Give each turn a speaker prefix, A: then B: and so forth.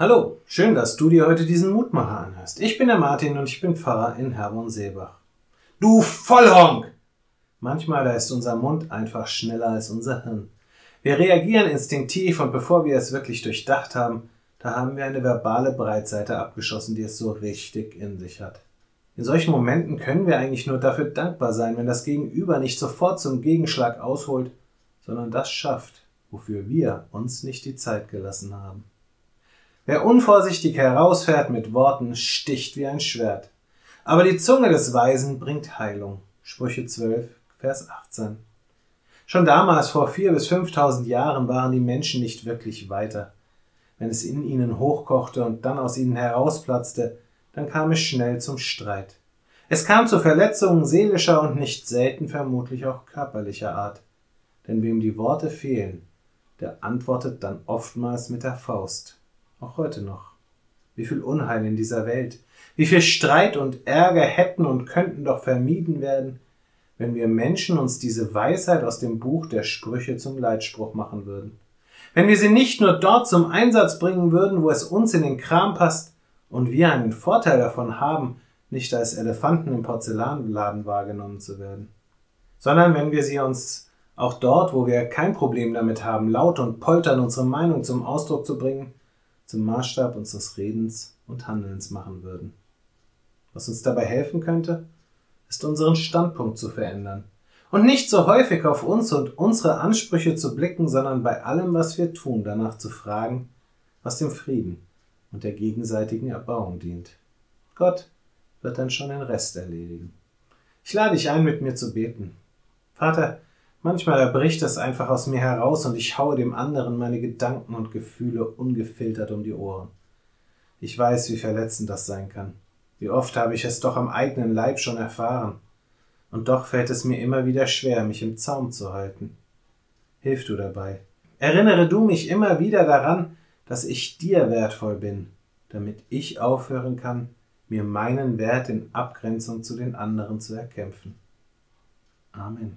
A: Hallo, schön, dass du dir heute diesen Mutmacher anhörst. Ich bin der Martin und ich bin Pfarrer in Herborn-Seebach. Du Vollhonk! Manchmal da ist unser Mund einfach schneller als unser Hirn. Wir reagieren instinktiv und bevor wir es wirklich durchdacht haben, da haben wir eine verbale Breitseite abgeschossen, die es so richtig in sich hat. In solchen Momenten können wir eigentlich nur dafür dankbar sein, wenn das Gegenüber nicht sofort zum Gegenschlag ausholt, sondern das schafft, wofür wir uns nicht die Zeit gelassen haben. Wer unvorsichtig herausfährt mit Worten, sticht wie ein Schwert. Aber die Zunge des Weisen bringt Heilung. Sprüche 12, Vers 18. Schon damals, vor vier bis fünftausend Jahren, waren die Menschen nicht wirklich weiter. Wenn es in ihnen hochkochte und dann aus ihnen herausplatzte, dann kam es schnell zum Streit. Es kam zu Verletzungen seelischer und nicht selten vermutlich auch körperlicher Art. Denn wem die Worte fehlen, der antwortet dann oftmals mit der Faust auch heute noch. Wie viel Unheil in dieser Welt, wie viel Streit und Ärger hätten und könnten doch vermieden werden, wenn wir Menschen uns diese Weisheit aus dem Buch der Sprüche zum Leitspruch machen würden. Wenn wir sie nicht nur dort zum Einsatz bringen würden, wo es uns in den Kram passt und wir einen Vorteil davon haben, nicht als Elefanten im Porzellanladen wahrgenommen zu werden, sondern wenn wir sie uns auch dort, wo wir kein Problem damit haben, laut und poltern unsere Meinung zum Ausdruck zu bringen, zum Maßstab unseres Redens und Handelns machen würden. Was uns dabei helfen könnte, ist unseren Standpunkt zu verändern und nicht so häufig auf uns und unsere Ansprüche zu blicken, sondern bei allem, was wir tun, danach zu fragen, was dem Frieden und der gegenseitigen Erbauung dient. Gott wird dann schon den Rest erledigen. Ich lade dich ein, mit mir zu beten. Vater, Manchmal erbricht es einfach aus mir heraus und ich haue dem anderen meine Gedanken und Gefühle ungefiltert um die Ohren. Ich weiß, wie verletzend das sein kann. Wie oft habe ich es doch am eigenen Leib schon erfahren. Und doch fällt es mir immer wieder schwer, mich im Zaum zu halten. Hilf du dabei. Erinnere du mich immer wieder daran, dass ich dir wertvoll bin, damit ich aufhören kann, mir meinen Wert in Abgrenzung zu den anderen zu erkämpfen. Amen.